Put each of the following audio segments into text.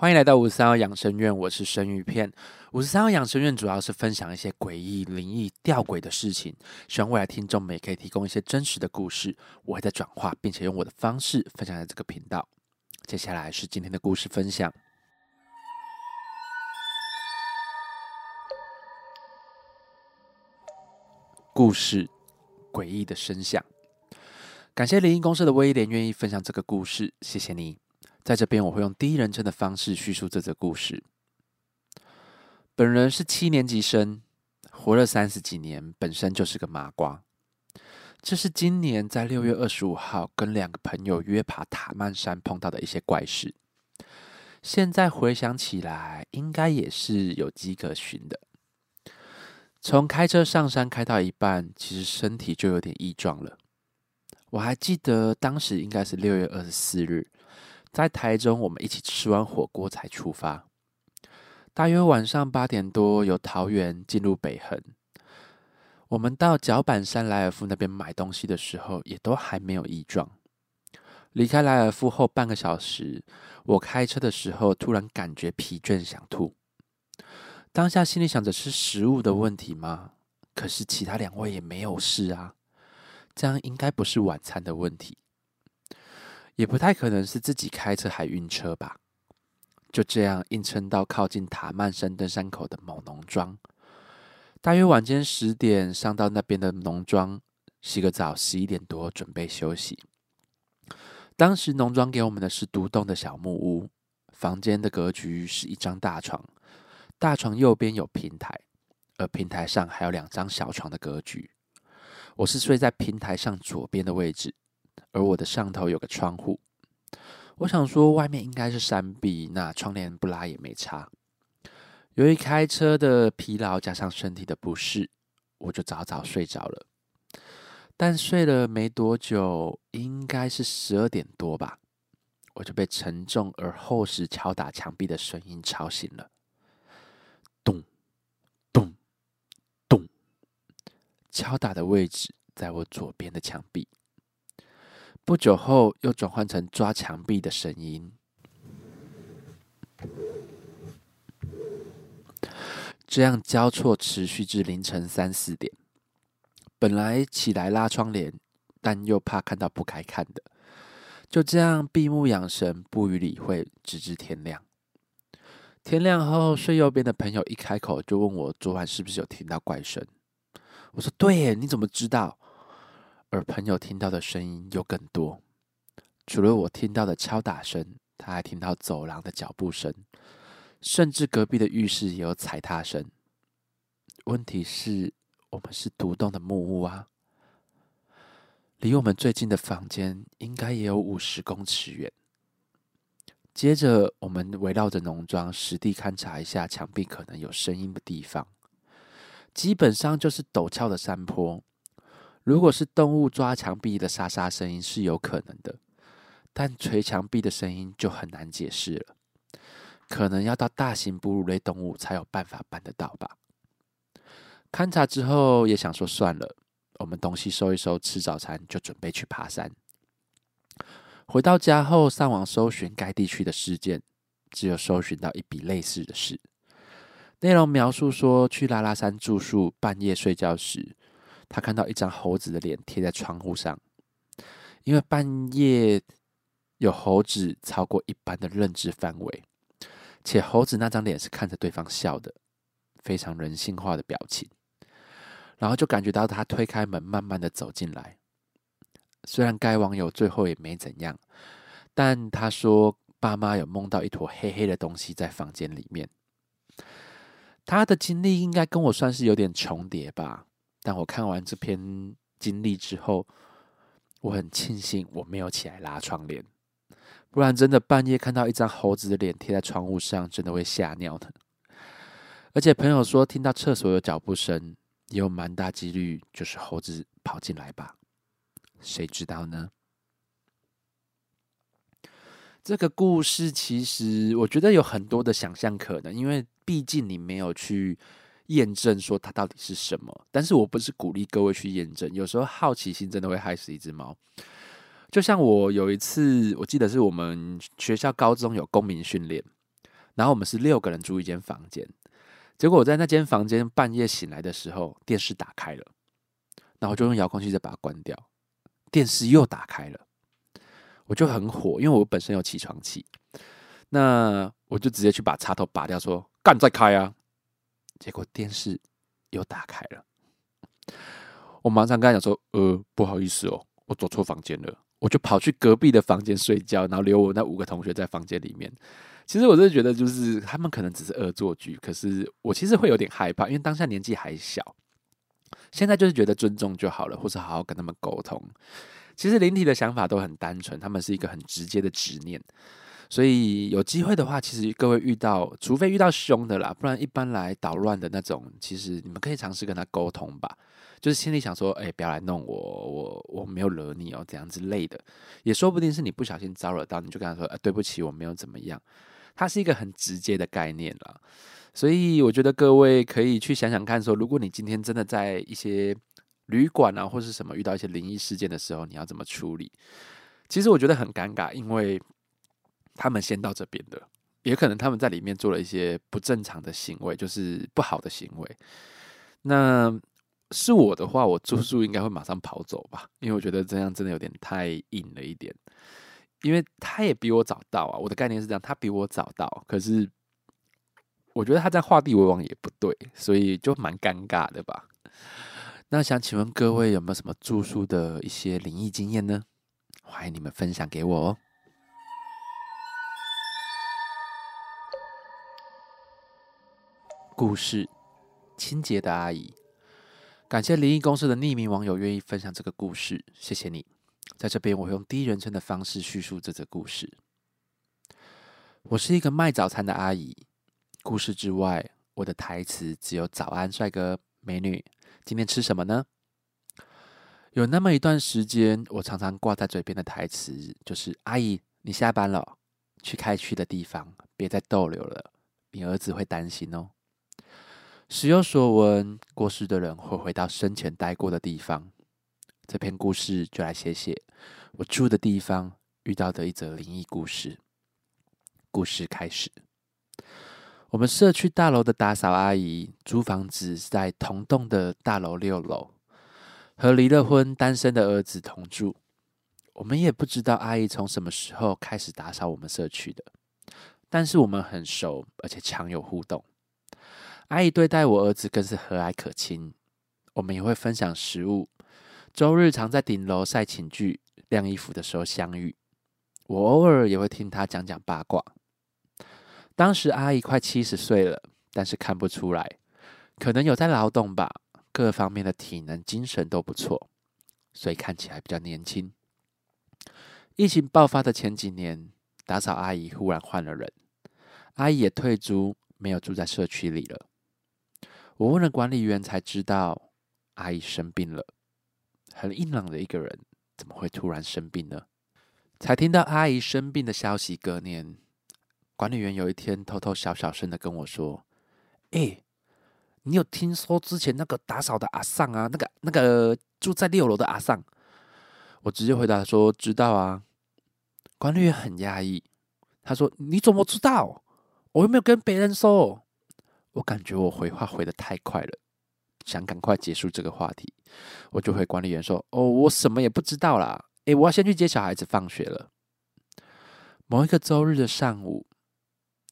欢迎来到五十三号养生院，我是生鱼片。五十三号养生院主要是分享一些诡异、灵异、吊诡的事情，希望未来听众们也可以提供一些真实的故事，我会在转化，并且用我的方式分享在这个频道。接下来是今天的故事分享。故事：诡异的声响。感谢灵异公司的威廉愿意分享这个故事，谢谢你。在这边，我会用第一人称的方式叙述这则故事。本人是七年级生，活了三十几年，本身就是个麻瓜。这是今年在六月二十五号跟两个朋友约爬塔曼山碰到的一些怪事。现在回想起来，应该也是有迹可循的。从开车上山开到一半，其实身体就有点异状了。我还记得当时应该是六月二十四日，在台中，我们一起吃完火锅才出发。大约晚上八点多，由桃园进入北横。我们到脚板山莱尔夫那边买东西的时候，也都还没有异状。离开莱尔夫后半个小时，我开车的时候突然感觉疲倦，想吐。当下心里想着是食物的问题吗？可是其他两位也没有事啊，这样应该不是晚餐的问题，也不太可能是自己开车还晕车吧。就这样硬撑到靠近塔曼山登山口的某农庄，大约晚间十点上到那边的农庄洗个澡，十一点多准备休息。当时农庄给我们的是独栋的小木屋，房间的格局是一张大床。大床右边有平台，而平台上还有两张小床的格局。我是睡在平台上左边的位置，而我的上头有个窗户。我想说，外面应该是山壁，那窗帘不拉也没差。由于开车的疲劳加上身体的不适，我就早早睡着了。但睡了没多久，应该是十二点多吧，我就被沉重而厚实敲打墙壁的声音吵醒了。咚咚咚！敲打的位置在我左边的墙壁。不久后，又转换成抓墙壁的声音。这样交错持续至凌晨三四点。本来起来拉窗帘，但又怕看到不该看的，就这样闭目养神，不予理会，直至天亮。天亮后，睡右边的朋友一开口就问我昨晚是不是有听到怪声。我说：“对耶，你怎么知道？”而朋友听到的声音又更多，除了我听到的敲打声，他还听到走廊的脚步声，甚至隔壁的浴室也有踩踏声。问题是，我们是独栋的木屋啊，离我们最近的房间应该也有五十公尺远。接着，我们围绕着农庄实地勘察一下墙壁可能有声音的地方，基本上就是陡峭的山坡。如果是动物抓墙壁的沙沙声音是有可能的，但捶墙壁的声音就很难解释了。可能要到大型哺乳类动物才有办法办得到吧。勘察之后也想说算了，我们东西收一收，吃早餐就准备去爬山。回到家后，上网搜寻该地区的事件，只有搜寻到一笔类似的事。内容描述说，去拉拉山住宿，半夜睡觉时，他看到一张猴子的脸贴在窗户上。因为半夜有猴子超过一般的认知范围，且猴子那张脸是看着对方笑的，非常人性化的表情。然后就感觉到他推开门，慢慢的走进来。虽然该网友最后也没怎样，但他说爸妈有梦到一坨黑黑的东西在房间里面。他的经历应该跟我算是有点重叠吧，但我看完这篇经历之后，我很庆幸我没有起来拉窗帘，不然真的半夜看到一张猴子的脸贴在窗户上，真的会吓尿的。而且朋友说听到厕所有脚步声，也有蛮大几率就是猴子跑进来吧。谁知道呢？这个故事其实我觉得有很多的想象可能，因为毕竟你没有去验证说它到底是什么。但是我不是鼓励各位去验证，有时候好奇心真的会害死一只猫。就像我有一次，我记得是我们学校高中有公民训练，然后我们是六个人住一间房间。结果我在那间房间半夜醒来的时候，电视打开了，然后就用遥控器再把它关掉，电视又打开了，我就很火，因为我本身有起床气，那我就直接去把插头拔掉，说干再开啊！结果电视又打开了，我马上跟他讲说，呃，不好意思哦，我走错房间了，我就跑去隔壁的房间睡觉，然后留我那五个同学在房间里面。其实我真的觉得，就是他们可能只是恶作剧，可是我其实会有点害怕，因为当下年纪还小。现在就是觉得尊重就好了，或是好好跟他们沟通。其实灵体的想法都很单纯，他们是一个很直接的执念。所以有机会的话，其实各位遇到，除非遇到凶的啦，不然一般来捣乱的那种，其实你们可以尝试跟他沟通吧。就是心里想说，哎，不要来弄我，我我没有惹你哦，怎样之类的，也说不定是你不小心招惹到，你就跟他说，呃，对不起，我没有怎么样。它是一个很直接的概念啦，所以我觉得各位可以去想想看，说如果你今天真的在一些旅馆啊，或是什么遇到一些灵异事件的时候，你要怎么处理？其实我觉得很尴尬，因为他们先到这边的，也可能他们在里面做了一些不正常的行为，就是不好的行为。那是我的话，我住宿应该会马上跑走吧，因为我觉得这样真的有点太硬了一点。因为他也比我早到啊，我的概念是这样，他比我早到，可是我觉得他在画地为王也不对，所以就蛮尴尬的吧。那想请问各位有没有什么住宿的一些灵异经验呢？欢迎你们分享给我哦。故事：清洁的阿姨。感谢灵异公司的匿名网友愿意分享这个故事，谢谢你。在这边，我用第一人称的方式叙述这则故事。我是一个卖早餐的阿姨。故事之外，我的台词只有“早安，帅哥美女，今天吃什么呢？”有那么一段时间，我常常挂在嘴边的台词就是：“阿姨，你下班了，去开去的地方，别再逗留了，你儿子会担心哦。”时有所闻，过世的人会回到生前待过的地方。这篇故事就来写写我住的地方遇到的一则灵异故事。故事开始，我们社区大楼的打扫阿姨租房子在同栋的大楼六楼，和离了婚单身的儿子同住。我们也不知道阿姨从什么时候开始打扫我们社区的，但是我们很熟，而且常有互动。阿姨对待我儿子更是和蔼可亲，我们也会分享食物。周日常在顶楼晒寝具、晾衣服的时候相遇，我偶尔也会听他讲讲八卦。当时阿姨快七十岁了，但是看不出来，可能有在劳动吧，各方面的体能、精神都不错，所以看起来比较年轻。疫情爆发的前几年，打扫阿姨忽然换了人，阿姨也退租，没有住在社区里了。我问了管理员，才知道阿姨生病了。很硬朗的一个人，怎么会突然生病呢？才听到阿姨生病的消息，隔年管理员有一天偷偷小小声的跟我说：“哎，你有听说之前那个打扫的阿尚啊？那个那个住在六楼的阿尚？”我直接回答说：“知道啊。”管理员很压抑，他说：“你怎么知道？我又没有跟别人说。”我感觉我回话回的太快了。想赶快结束这个话题，我就回管理员说：“哦，我什么也不知道啦。诶，我要先去接小孩子放学了。”某一个周日的上午，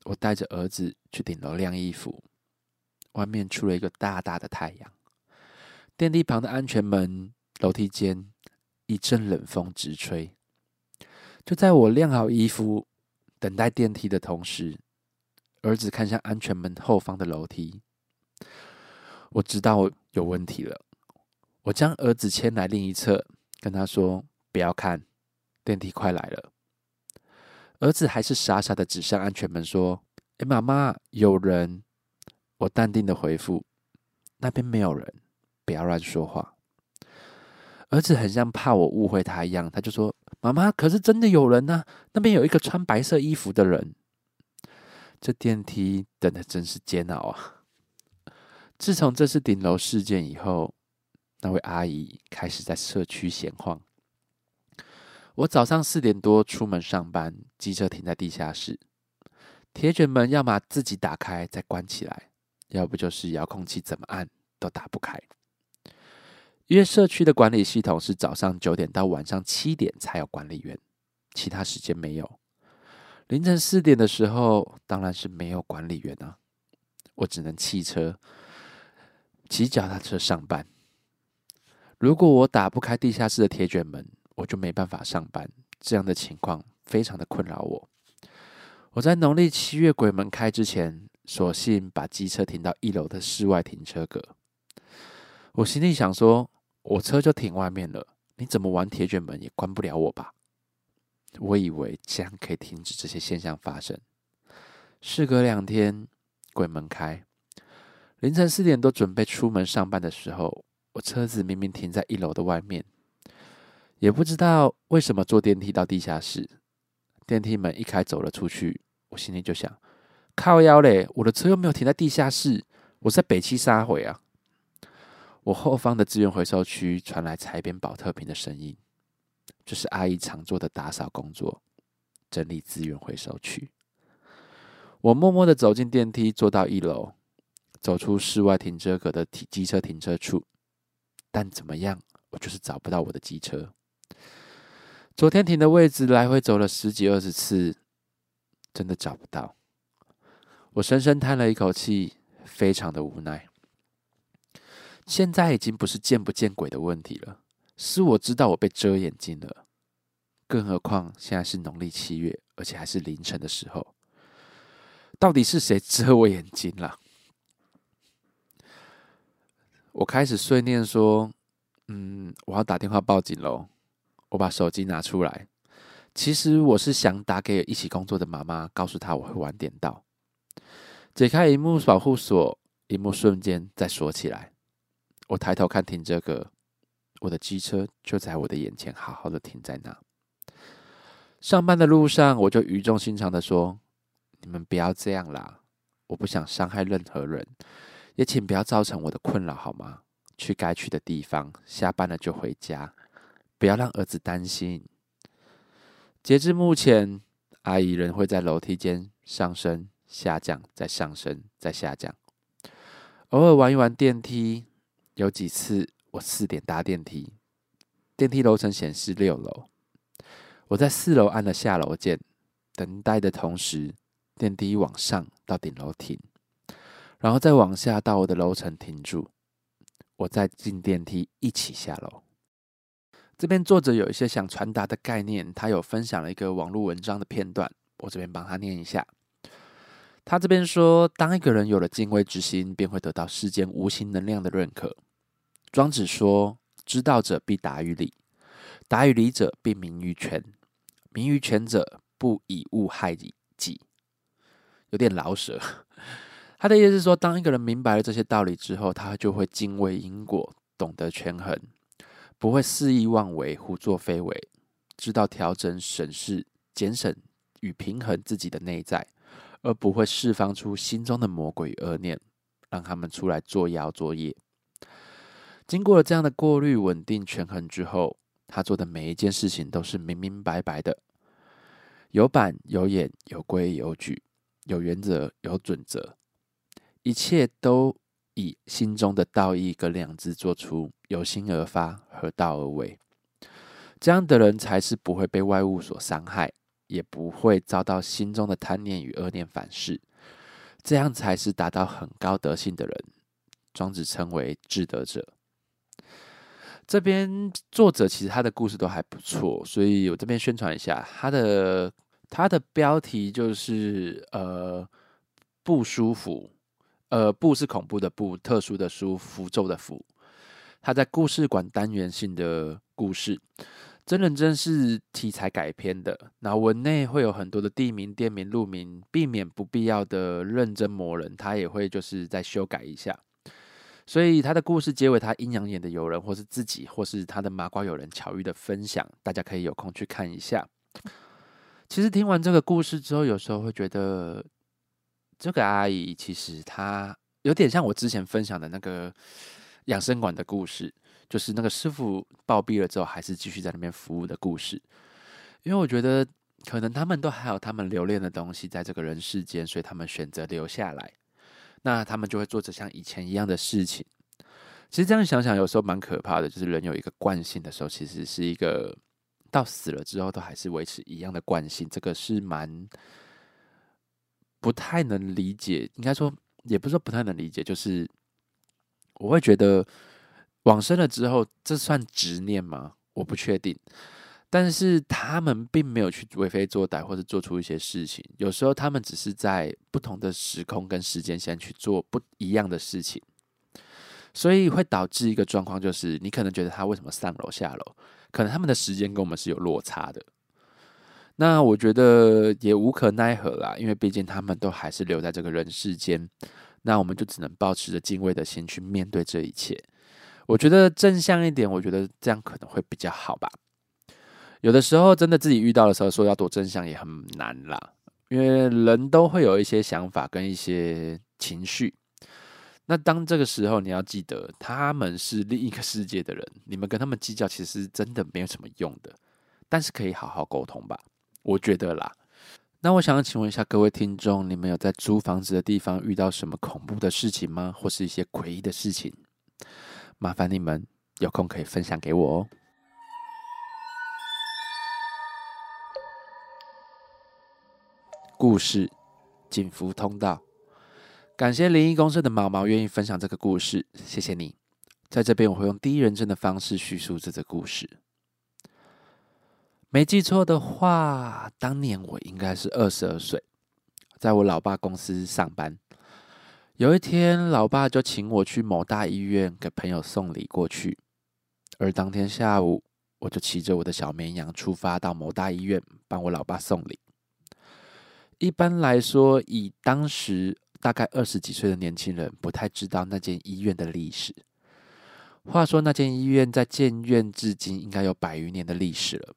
我带着儿子去顶楼晾衣服，外面出了一个大大的太阳。电梯旁的安全门、楼梯间，一阵冷风直吹。就在我晾好衣服、等待电梯的同时，儿子看向安全门后方的楼梯。我知道有问题了，我将儿子牵来另一侧，跟他说：“不要看，电梯快来了。”儿子还是傻傻的指向安全门，说：“哎，妈妈，有人。”我淡定的回复：“那边没有人，不要乱说话。”儿子很像怕我误会他一样，他就说：“妈妈，可是真的有人呢，那边有一个穿白色衣服的人。”这电梯等的真是煎熬啊！自从这次顶楼事件以后，那位阿姨开始在社区闲晃。我早上四点多出门上班，机车停在地下室。铁卷门要么自己打开再关起来，要不就是遥控器怎么按都打不开。因为社区的管理系统是早上九点到晚上七点才有管理员，其他时间没有。凌晨四点的时候，当然是没有管理员啊，我只能骑车、骑脚踏车上班。如果我打不开地下室的铁卷门，我就没办法上班。这样的情况非常的困扰我。我在农历七月鬼门开之前，索性把机车停到一楼的室外停车格。我心里想说，我车就停外面了，你怎么玩铁卷门也关不了我吧？我以为这样可以停止这些现象发生。事隔两天，鬼门开，凌晨四点多准备出门上班的时候，我车子明明停在一楼的外面，也不知道为什么坐电梯到地下室，电梯门一开走了出去。我心里就想，靠腰嘞！我的车又没有停在地下室，我在北汽沙回啊！我后方的资源回收区传来裁边保特瓶的声音，就是阿姨常做的打扫工作，整理资源回收区。我默默的走进电梯，坐到一楼，走出室外停车格的停机车停车处，但怎么样，我就是找不到我的机车。昨天停的位置，来回走了十几二十次。真的找不到，我深深叹了一口气，非常的无奈。现在已经不是见不见鬼的问题了，是我知道我被遮眼睛了。更何况现在是农历七月，而且还是凌晨的时候，到底是谁遮我眼睛了？我开始碎念说：“嗯，我要打电话报警喽。”我把手机拿出来。其实我是想打给一起工作的妈妈，告诉她我会晚点到。解开荧幕保护锁，荧幕瞬间再锁起来。我抬头看停车格，我的机车就在我的眼前，好好的停在那。上班的路上，我就语重心长的说：“你们不要这样啦，我不想伤害任何人，也请不要造成我的困扰好吗？去该去的地方，下班了就回家，不要让儿子担心。”截至目前，阿姨仍会在楼梯间上升、下降、再上升、再下降。偶尔玩一玩电梯，有几次我四点搭电梯，电梯楼层显示六楼，我在四楼按了下楼键，等待的同时，电梯往上到顶楼停，然后再往下到我的楼层停住，我再进电梯一起下楼。这边作者有一些想传达的概念，他有分享了一个网络文章的片段，我这边帮他念一下。他这边说，当一个人有了敬畏之心，便会得到世间无形能量的认可。庄子说：“知道者必达于理，达于理者必明于权，明于权者不以物害己。”有点老舍。他的意思是说，当一个人明白了这些道理之后，他就会敬畏因果，懂得权衡。不会肆意妄为、胡作非为，知道调整、审视、减省与平衡自己的内在，而不会释放出心中的魔鬼与恶念，让他们出来作妖作业。经过了这样的过滤、稳定、权衡之后，他做的每一件事情都是明明白白的，有板有眼、有规有矩、有原则有准则，一切都。以心中的道义跟良知做出由心而发、合道而为，这样的人才是不会被外物所伤害，也不会遭到心中的贪念与恶念反噬，这样才是达到很高德性的人。庄子称为至德者。这边作者其实他的故事都还不错，所以我这边宣传一下他的他的标题就是呃不舒服。呃，不是恐怖的不，特殊的书，符咒的符。他在故事馆单元性的故事，真人真事题材改编的。那文内会有很多的地名、店名、路名，避免不必要的认真磨人，他也会就是再修改一下。所以他的故事结尾，他阴阳眼的友人，或是自己，或是他的麻瓜友人巧遇的分享，大家可以有空去看一下。其实听完这个故事之后，有时候会觉得。这个阿姨其实她有点像我之前分享的那个养生馆的故事，就是那个师傅暴毙了之后，还是继续在那边服务的故事。因为我觉得可能他们都还有他们留恋的东西在这个人世间，所以他们选择留下来。那他们就会做着像以前一样的事情。其实这样想想，有时候蛮可怕的。就是人有一个惯性的时候，其实是一个到死了之后都还是维持一样的惯性。这个是蛮不太能理解，应该说也不是说不太能理解，就是我会觉得往生了之后，这算执念吗？我不确定。但是他们并没有去为非作歹，或者做出一些事情。有时候他们只是在不同的时空跟时间线去做不一样的事情，所以会导致一个状况，就是你可能觉得他为什么上楼下楼，可能他们的时间跟我们是有落差的。那我觉得也无可奈何啦，因为毕竟他们都还是留在这个人世间，那我们就只能保持着敬畏的心去面对这一切。我觉得正向一点，我觉得这样可能会比较好吧。有的时候，真的自己遇到的时候，说要躲真相也很难啦。因为人都会有一些想法跟一些情绪。那当这个时候，你要记得，他们是另一个世界的人，你们跟他们计较，其实真的没有什么用的。但是可以好好沟通吧，我觉得啦。那我想要请问一下各位听众，你们有在租房子的地方遇到什么恐怖的事情吗？或是一些诡异的事情？麻烦你们有空可以分享给我哦。故事，锦福通道。感谢灵异公社的毛毛愿意分享这个故事，谢谢你。在这边，我会用第一人称的方式叙述这个故事。没记错的话，当年我应该是二十二岁，在我老爸公司上班。有一天，老爸就请我去某大医院给朋友送礼过去，而当天下午，我就骑着我的小绵羊出发到某大医院帮我老爸送礼。一般来说，以当时大概二十几岁的年轻人，不太知道那间医院的历史。话说，那间医院在建院至今应该有百余年的历史了。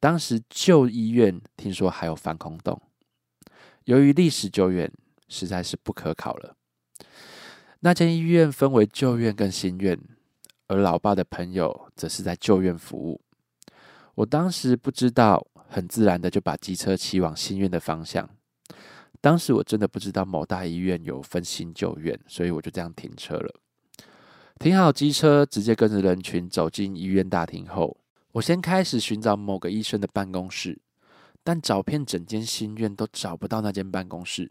当时旧医院听说还有防空洞，由于历史久远，实在是不可考了。那间医院分为旧院跟新院，而老爸的朋友则是在旧院服务。我当时不知道。很自然的就把机车骑往新院的方向。当时我真的不知道某大医院有分新旧院，所以我就这样停车了。停好机车，直接跟着人群走进医院大厅后，我先开始寻找某个医生的办公室，但找遍整间新院都找不到那间办公室。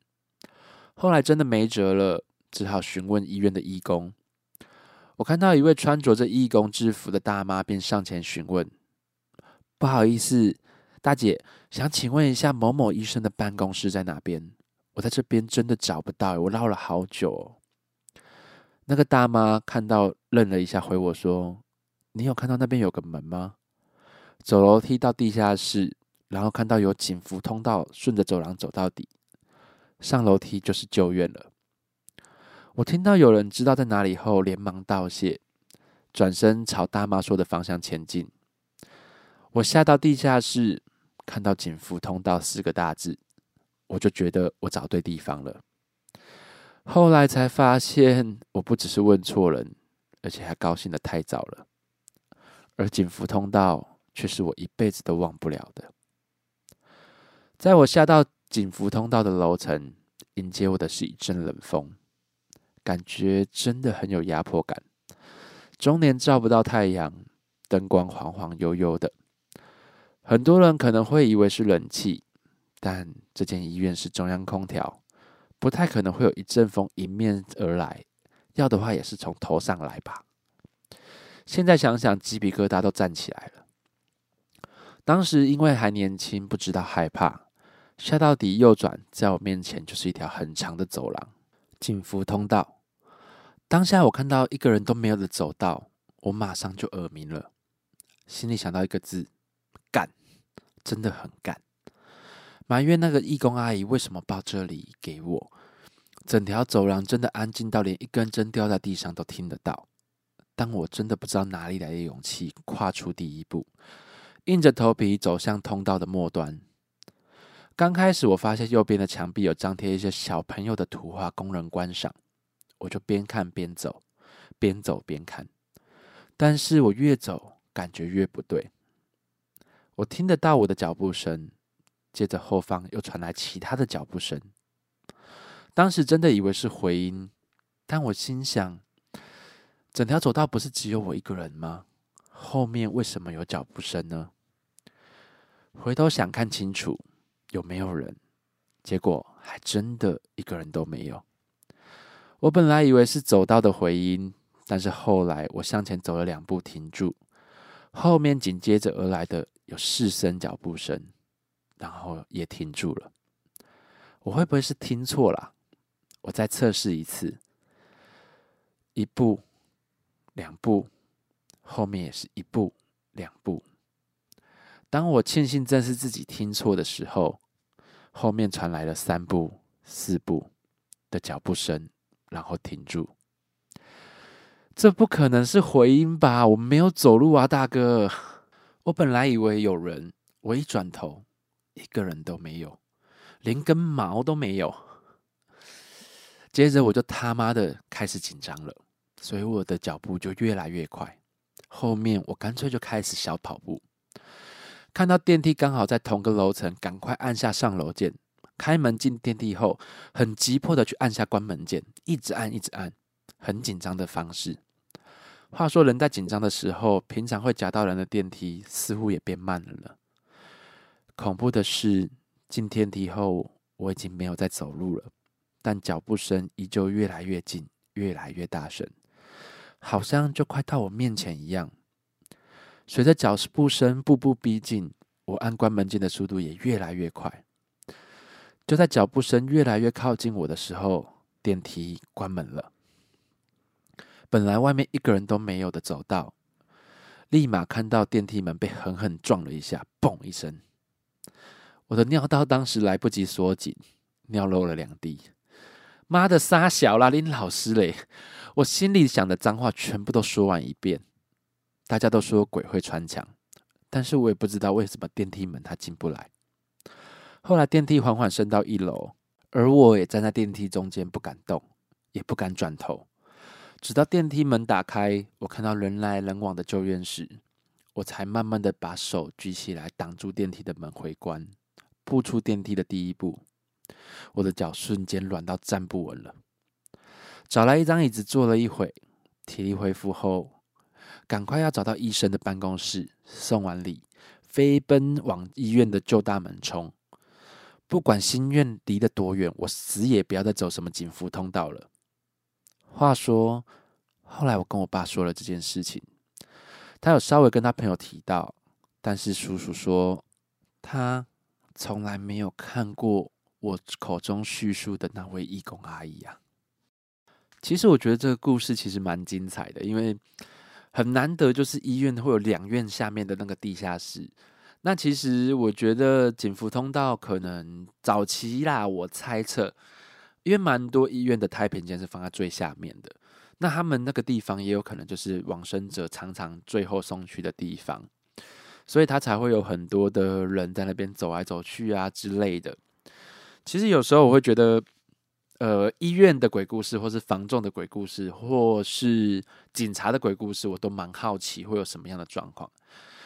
后来真的没辙了，只好询问医院的义工。我看到一位穿着着义工制服的大妈，便上前询问：“不好意思。”大姐，想请问一下某某医生的办公室在哪边？我在这边真的找不到，我绕了好久。那个大妈看到愣了一下，回我说：“你有看到那边有个门吗？走楼梯到地下室，然后看到有警服通道，顺着走廊走到底，上楼梯就是旧院了。”我听到有人知道在哪里后，连忙道谢，转身朝大妈说的方向前进。我下到地下室。看到“警服通道”四个大字，我就觉得我找对地方了。后来才发现，我不只是问错人，而且还高兴的太早了。而警服通道却是我一辈子都忘不了的。在我下到警服通道的楼层，迎接我的是一阵冷风，感觉真的很有压迫感。终年照不到太阳，灯光晃晃悠悠的。很多人可能会以为是冷气，但这间医院是中央空调，不太可能会有一阵风迎面而来。要的话也是从头上来吧。现在想想，鸡皮疙瘩都站起来了。当时因为还年轻，不知道害怕，下到底右转，在我面前就是一条很长的走廊，警服通道。当下我看到一个人都没有的走道，我马上就耳鸣了，心里想到一个字。干，真的很干。埋怨那个义工阿姨为什么报这里给我。整条走廊真的安静到连一根针掉在地上都听得到。但我真的不知道哪里来的勇气，跨出第一步，硬着头皮走向通道的末端。刚开始我发现右边的墙壁有张贴一些小朋友的图画供人观赏，我就边看边走，边走边看。但是我越走，感觉越不对。我听得到我的脚步声，接着后方又传来其他的脚步声。当时真的以为是回音，但我心想，整条走道不是只有我一个人吗？后面为什么有脚步声呢？回头想看清楚有没有人，结果还真的一个人都没有。我本来以为是走道的回音，但是后来我向前走了两步，停住，后面紧接着而来的有四声脚步声，然后也停住了。我会不会是听错了？我再测试一次，一步，两步。后面也是一步两步。当我庆幸正是自己听错的时候，后面传来了三步、四步的脚步声，然后停住。这不可能是回音吧？我没有走路啊，大哥！我本来以为有人，我一转头，一个人都没有，连根毛都没有。接着我就他妈的开始紧张了，所以我的脚步就越来越快。后面我干脆就开始小跑步，看到电梯刚好在同个楼层，赶快按下上楼键。开门进电梯后，很急迫的去按下关门键，一直按一直按，很紧张的方式。话说人在紧张的时候，平常会夹到人的电梯似乎也变慢了呢。恐怖的是，进电梯后我已经没有在走路了，但脚步声依旧越来越近，越来越大声。好像就快到我面前一样。随着脚步声步步逼近，我按关门键的速度也越来越快。就在脚步声越来越靠近我的时候，电梯关门了。本来外面一个人都没有的走道，立马看到电梯门被狠狠撞了一下，嘣一声，我的尿道当时来不及锁紧，尿漏了两滴。妈的，傻小啦，林老师嘞！我心里想的脏话全部都说完一遍。大家都说鬼会穿墙，但是我也不知道为什么电梯门它进不来。后来电梯缓缓升到一楼，而我也站在电梯中间，不敢动，也不敢转头。直到电梯门打开，我看到人来人往的旧院时，我才慢慢的把手举起来挡住电梯的门回关，步出电梯的第一步。我的脚瞬间软到站不稳了，找来一张椅子坐了一会，体力恢复后，赶快要找到医生的办公室，送完礼，飞奔往医院的旧大门冲。不管心愿离得多远，我死也不要再走什么警服通道了。话说，后来我跟我爸说了这件事情，他有稍微跟他朋友提到，但是叔叔说他从来没有看过。我口中叙述的那位义工阿姨啊，其实我觉得这个故事其实蛮精彩的，因为很难得，就是医院会有两院下面的那个地下室。那其实我觉得警服通道可能早期啦，我猜测，因为蛮多医院的太平间是放在最下面的，那他们那个地方也有可能就是往生者常常最后送去的地方，所以他才会有很多的人在那边走来走去啊之类的。其实有时候我会觉得，呃，医院的鬼故事，或是房仲的鬼故事，或是警察的鬼故事，我都蛮好奇会有什么样的状况。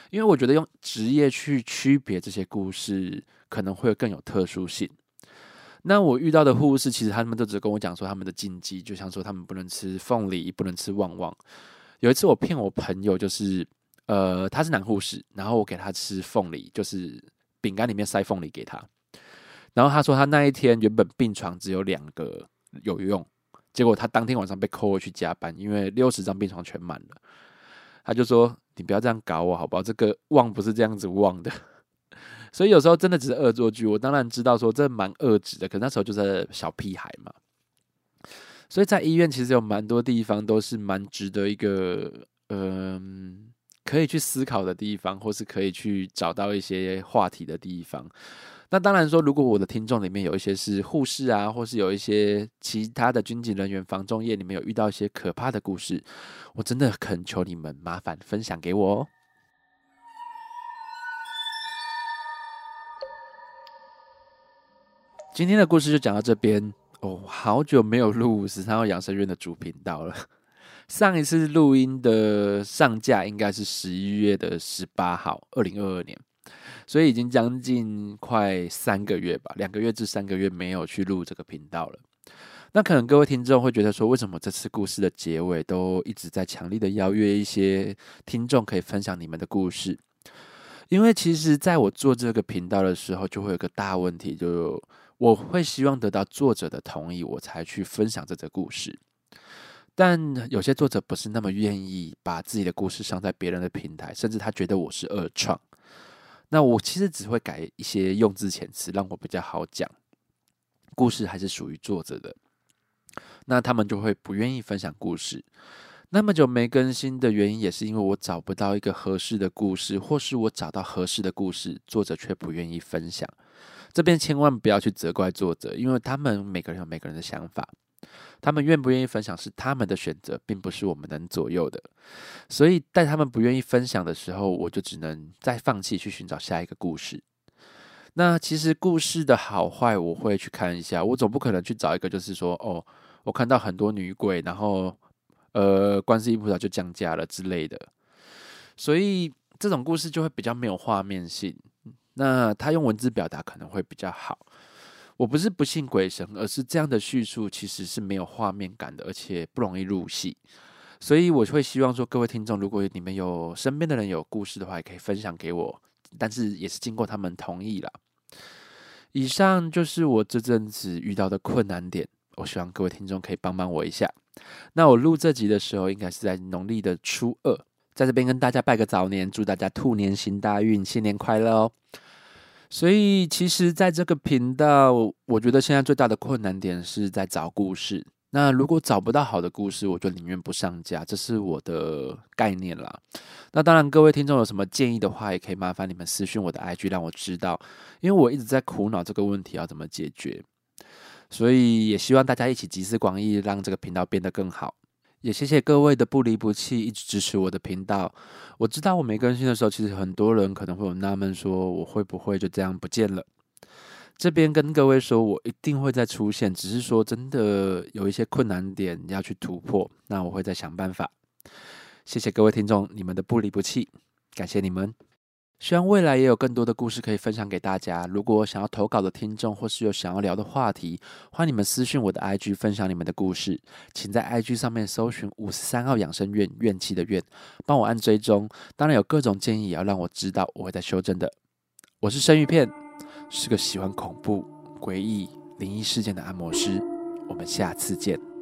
因为我觉得用职业去区别这些故事，可能会更有特殊性。那我遇到的护士，其实他们都只跟我讲说他们的禁忌，就像说他们不能吃凤梨，不能吃旺旺。有一次我骗我朋友，就是呃，他是男护士，然后我给他吃凤梨，就是饼干里面塞凤梨给他。然后他说，他那一天原本病床只有两个有用，结果他当天晚上被扣回去加班，因为六十张病床全满了。他就说：“你不要这样搞我，好不好？这个旺不是这样子旺的。”所以有时候真的只是恶作剧。我当然知道说这蛮恶质的，可那时候就是小屁孩嘛。所以在医院其实有蛮多地方都是蛮值得一个嗯可以去思考的地方，或是可以去找到一些话题的地方。那当然说，如果我的听众里面有一些是护士啊，或是有一些其他的军警人员、防中业里面有遇到一些可怕的故事，我真的恳求你们麻烦分享给我哦。今天的故事就讲到这边哦，好久没有录十三号养生院的主频道了。上一次录音的上架应该是十一月的十八号，二零二二年。所以已经将近快三个月吧，两个月至三个月没有去录这个频道了。那可能各位听众会觉得说，为什么这次故事的结尾都一直在强力的邀约一些听众可以分享你们的故事？因为其实在我做这个频道的时候，就会有个大问题，就我会希望得到作者的同意，我才去分享这则故事。但有些作者不是那么愿意把自己的故事上在别人的平台，甚至他觉得我是二创。那我其实只会改一些用字遣词，让我比较好讲。故事还是属于作者的，那他们就会不愿意分享故事。那么久没更新的原因，也是因为我找不到一个合适的故事，或是我找到合适的故事，作者却不愿意分享。这边千万不要去责怪作者，因为他们每个人有每个人的想法。他们愿不愿意分享是他们的选择，并不是我们能左右的。所以在他们不愿意分享的时候，我就只能再放弃去寻找下一个故事。那其实故事的好坏，我会去看一下。我总不可能去找一个，就是说，哦，我看到很多女鬼，然后呃，观世音菩萨就降价了之类的。所以这种故事就会比较没有画面性。那他用文字表达可能会比较好。我不是不信鬼神，而是这样的叙述其实是没有画面感的，而且不容易入戏。所以我会希望说，各位听众，如果你们有身边的人有故事的话，也可以分享给我，但是也是经过他们同意了。以上就是我这阵子遇到的困难点，我希望各位听众可以帮帮我一下。那我录这集的时候，应该是在农历的初二，在这边跟大家拜个早年，祝大家兔年行大运，新年快乐哦！所以，其实，在这个频道，我觉得现在最大的困难点是在找故事。那如果找不到好的故事，我就宁愿不上架，这是我的概念啦。那当然，各位听众有什么建议的话，也可以麻烦你们私信我的 IG，让我知道，因为我一直在苦恼这个问题要怎么解决。所以，也希望大家一起集思广益，让这个频道变得更好。也谢谢各位的不离不弃，一直支持我的频道。我知道我没更新的时候，其实很多人可能会有纳闷，说我会不会就这样不见了？这边跟各位说，我一定会再出现，只是说真的有一些困难点要去突破，那我会再想办法。谢谢各位听众，你们的不离不弃，感谢你们。希望未来也有更多的故事可以分享给大家。如果想要投稿的听众，或是有想要聊的话题，欢迎你们私讯我的 IG 分享你们的故事。请在 IG 上面搜寻五十三号养生院怨气的怨，帮我按追踪。当然有各种建议也要让我知道，我会在修正的。我是生鱼片，是个喜欢恐怖、诡异、灵异事件的按摩师。我们下次见。